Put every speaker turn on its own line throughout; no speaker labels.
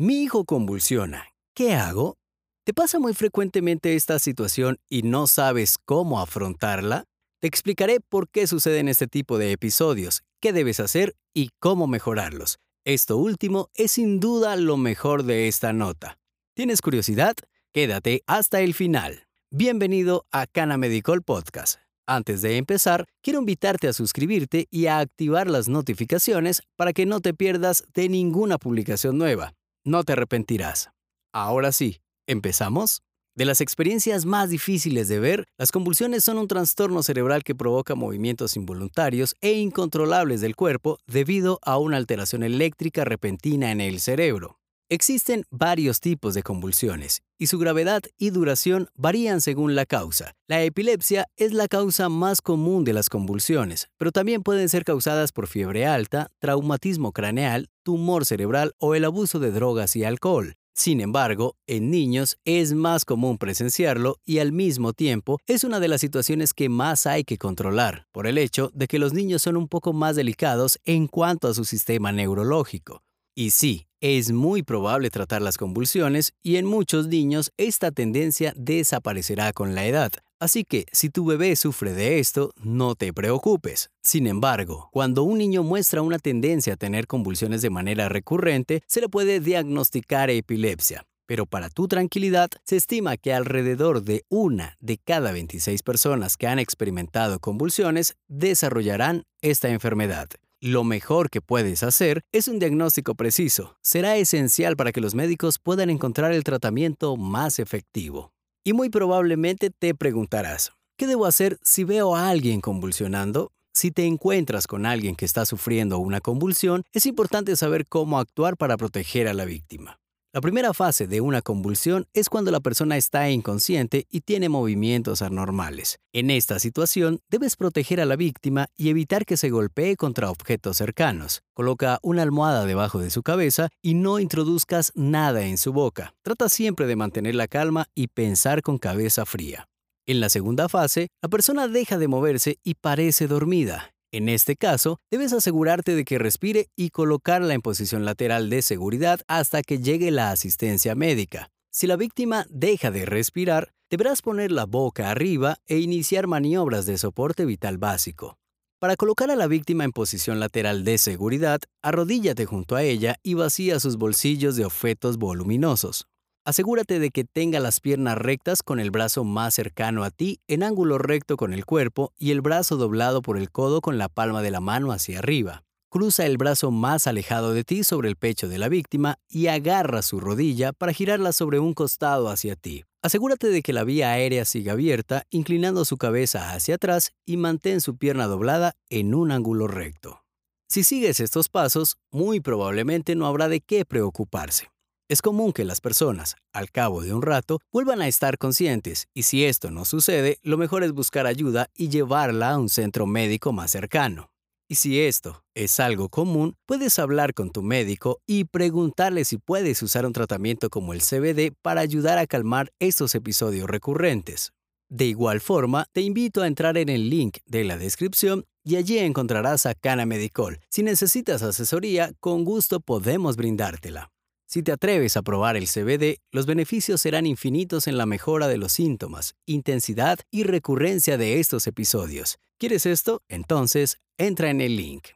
Mi hijo convulsiona. ¿Qué hago? ¿Te pasa muy frecuentemente esta situación y no sabes cómo afrontarla? Te explicaré por qué suceden este tipo de episodios, qué debes hacer y cómo mejorarlos. Esto último es sin duda lo mejor de esta nota. ¿Tienes curiosidad? Quédate hasta el final. Bienvenido a Cana Medical Podcast. Antes de empezar, quiero invitarte a suscribirte y a activar las notificaciones para que no te pierdas de ninguna publicación nueva. No te arrepentirás. Ahora sí, ¿empezamos? De las experiencias más difíciles de ver, las convulsiones son un trastorno cerebral que provoca movimientos involuntarios e incontrolables del cuerpo debido a una alteración eléctrica repentina en el cerebro. Existen varios tipos de convulsiones y su gravedad y duración varían según la causa. La epilepsia es la causa más común de las convulsiones, pero también pueden ser causadas por fiebre alta, traumatismo craneal, tumor cerebral o el abuso de drogas y alcohol. Sin embargo, en niños es más común presenciarlo y al mismo tiempo es una de las situaciones que más hay que controlar, por el hecho de que los niños son un poco más delicados en cuanto a su sistema neurológico. Y sí, es muy probable tratar las convulsiones y en muchos niños esta tendencia desaparecerá con la edad. Así que si tu bebé sufre de esto, no te preocupes. Sin embargo, cuando un niño muestra una tendencia a tener convulsiones de manera recurrente, se le puede diagnosticar epilepsia. Pero para tu tranquilidad, se estima que alrededor de una de cada 26 personas que han experimentado convulsiones desarrollarán esta enfermedad. Lo mejor que puedes hacer es un diagnóstico preciso. Será esencial para que los médicos puedan encontrar el tratamiento más efectivo. Y muy probablemente te preguntarás, ¿qué debo hacer si veo a alguien convulsionando? Si te encuentras con alguien que está sufriendo una convulsión, es importante saber cómo actuar para proteger a la víctima. La primera fase de una convulsión es cuando la persona está inconsciente y tiene movimientos anormales. En esta situación, debes proteger a la víctima y evitar que se golpee contra objetos cercanos. Coloca una almohada debajo de su cabeza y no introduzcas nada en su boca. Trata siempre de mantener la calma y pensar con cabeza fría. En la segunda fase, la persona deja de moverse y parece dormida. En este caso, debes asegurarte de que respire y colocarla en posición lateral de seguridad hasta que llegue la asistencia médica. Si la víctima deja de respirar, deberás poner la boca arriba e iniciar maniobras de soporte vital básico. Para colocar a la víctima en posición lateral de seguridad, arrodíllate junto a ella y vacía sus bolsillos de objetos voluminosos. Asegúrate de que tenga las piernas rectas con el brazo más cercano a ti en ángulo recto con el cuerpo y el brazo doblado por el codo con la palma de la mano hacia arriba. Cruza el brazo más alejado de ti sobre el pecho de la víctima y agarra su rodilla para girarla sobre un costado hacia ti. Asegúrate de que la vía aérea siga abierta, inclinando su cabeza hacia atrás y mantén su pierna doblada en un ángulo recto. Si sigues estos pasos, muy probablemente no habrá de qué preocuparse. Es común que las personas, al cabo de un rato, vuelvan a estar conscientes y si esto no sucede, lo mejor es buscar ayuda y llevarla a un centro médico más cercano. Y si esto es algo común, puedes hablar con tu médico y preguntarle si puedes usar un tratamiento como el CBD para ayudar a calmar estos episodios recurrentes. De igual forma, te invito a entrar en el link de la descripción y allí encontrarás a Cana Medicol. Si necesitas asesoría, con gusto podemos brindártela. Si te atreves a probar el CBD, los beneficios serán infinitos en la mejora de los síntomas, intensidad y recurrencia de estos episodios. ¿Quieres esto? Entonces, entra en el link.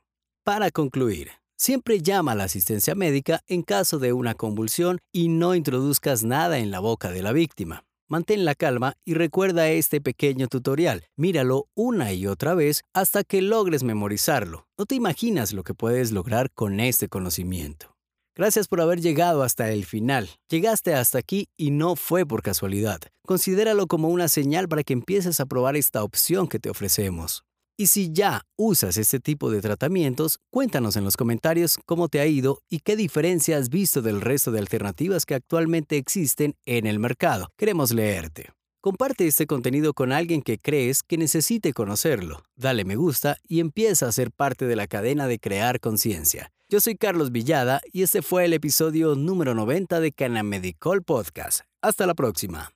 Para concluir, siempre llama a la asistencia médica en caso de una convulsión y no introduzcas nada en la boca de la víctima. Mantén la calma y recuerda este pequeño tutorial. Míralo una y otra vez hasta que logres memorizarlo. No te imaginas lo que puedes lograr con este conocimiento. Gracias por haber llegado hasta el final. Llegaste hasta aquí y no fue por casualidad. Considéralo como una señal para que empieces a probar esta opción que te ofrecemos. Y si ya usas este tipo de tratamientos, cuéntanos en los comentarios cómo te ha ido y qué diferencia has visto del resto de alternativas que actualmente existen en el mercado. Queremos leerte. Comparte este contenido con alguien que crees que necesite conocerlo. Dale me gusta y empieza a ser parte de la cadena de crear conciencia. Yo soy Carlos Villada y este fue el episodio número 90 de Canamedicol Podcast. Hasta la próxima.